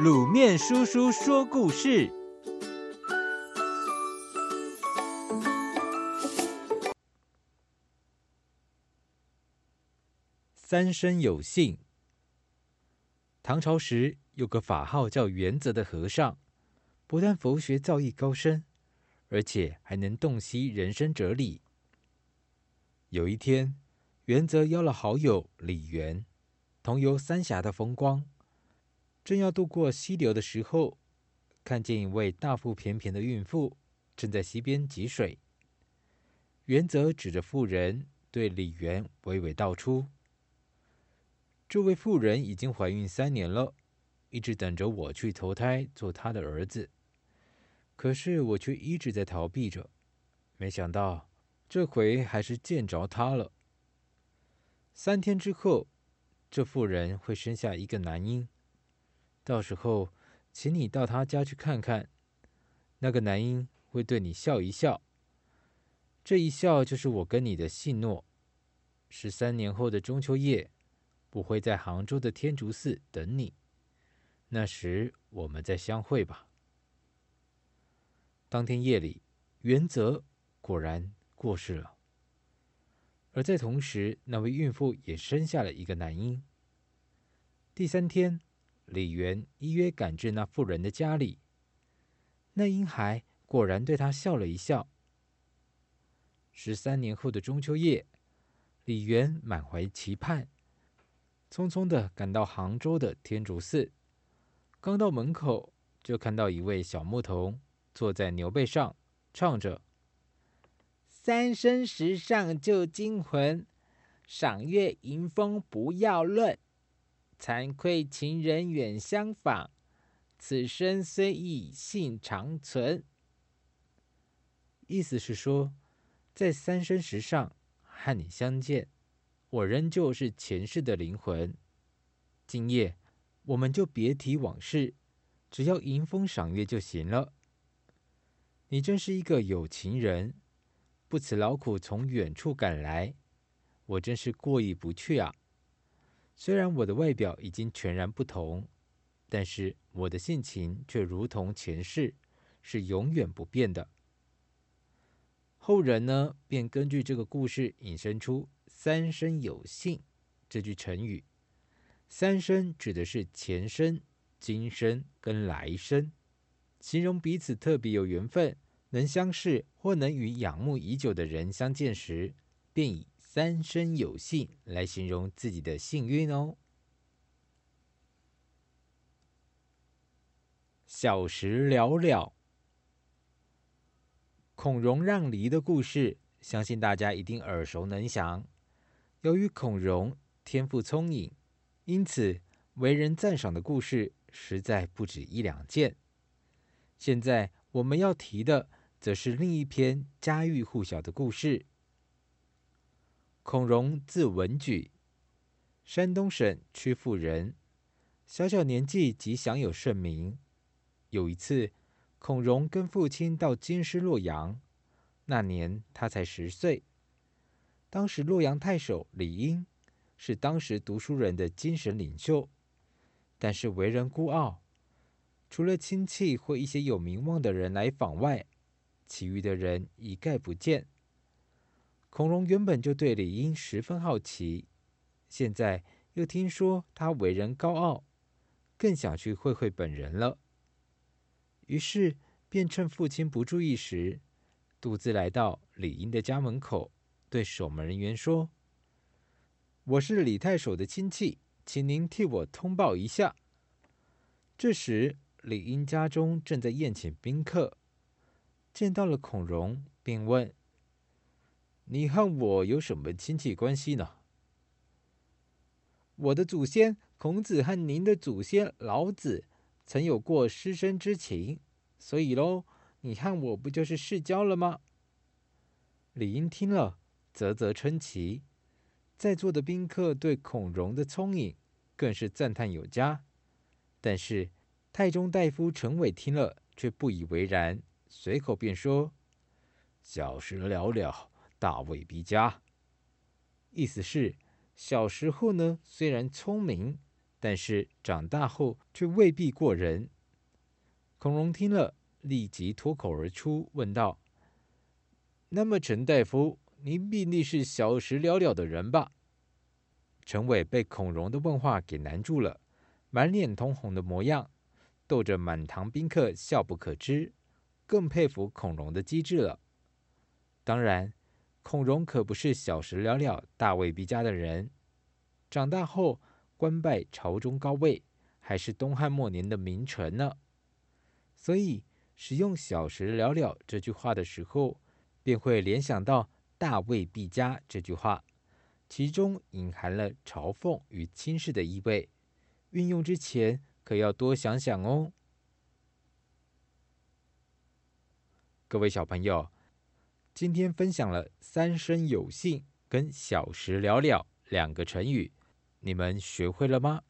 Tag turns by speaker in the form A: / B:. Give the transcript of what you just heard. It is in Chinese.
A: 卤面叔叔说故事：三生有幸。唐朝时有个法号叫元泽的和尚，不但佛学造诣高深，而且还能洞悉人生哲理。有一天，元泽邀了好友李源，同游三峡的风光。正要渡过溪流的时候，看见一位大腹便便的孕妇正在溪边汲水。元则指着妇人对李源娓娓道出：“这位妇人已经怀孕三年了，一直等着我去投胎做她的儿子。可是我却一直在逃避着，没想到这回还是见着她了。三天之后，这妇人会生下一个男婴。”到时候，请你到他家去看看，那个男婴会对你笑一笑，这一笑就是我跟你的信诺。十三年后的中秋夜，我会在杭州的天竺寺等你，那时我们再相会吧。当天夜里，元泽果然过世了，而在同时，那位孕妇也生下了一个男婴。第三天。李源依约赶至那妇人的家里，那婴孩果然对他笑了一笑。十三年后的中秋夜，李源满怀期盼，匆匆的赶到杭州的天竺寺。刚到门口，就看到一位小牧童坐在牛背上，唱着：“三生石上旧精魂，赏月迎风不要论。”惭愧情人远相访，此生虽异性长存。意思是说，在三生石上和你相见，我仍旧是前世的灵魂。今夜我们就别提往事，只要迎风赏月就行了。你真是一个有情人，不辞劳苦从远处赶来，我真是过意不去啊。虽然我的外表已经全然不同，但是我的性情却如同前世，是永远不变的。后人呢，便根据这个故事引申出“三生有幸”这句成语。三生指的是前生、今生跟来生，形容彼此特别有缘分，能相识或能与仰慕已久的人相见时，便以。三生有幸来形容自己的幸运哦。小时了了，孔融让梨的故事，相信大家一定耳熟能详。由于孔融天赋聪颖，因此为人赞赏的故事实在不止一两件。现在我们要提的，则是另一篇家喻户晓的故事。孔融字文举，山东省曲阜人，小小年纪即享有盛名。有一次，孔融跟父亲到京师洛阳，那年他才十岁。当时洛阳太守李英是当时读书人的精神领袖，但是为人孤傲，除了亲戚或一些有名望的人来访外，其余的人一概不见。孔融原本就对李英十分好奇，现在又听说他为人高傲，更想去会会本人了。于是便趁父亲不注意时，独自来到李英的家门口，对守门人员说：“我是李太守的亲戚，请您替我通报一下。”这时，李英家中正在宴请宾客，见到了孔融，便问。你和我有什么亲戚关系呢？我的祖先孔子和您的祖先老子曾有过师生之情，所以喽，你和我不就是世交了吗？李英听了，啧啧称奇。在座的宾客对孔融的聪颖更是赞叹有加。但是太中大夫陈伟听了却不以为然，随口便说：“小事了了。”大未必佳，意思是小时候呢，虽然聪明，但是长大后却未必过人。孔融听了，立即脱口而出问道：“那么陈大夫，您必定是小时了了的人吧？”陈伟被孔融的问话给难住了，满脸通红的模样，逗着满堂宾客笑不可支，更佩服孔融的机智了。当然，孔融可不是小时了了、大未必佳的人，长大后官拜朝中高位，还是东汉末年的名臣呢。所以使用“小时了了”这句话的时候，便会联想到“大未必佳”这句话，其中隐含了嘲讽与轻视的意味。运用之前可要多想想哦。各位小朋友。今天分享了“三生有幸”跟“小时了了”两个成语，你们学会了吗？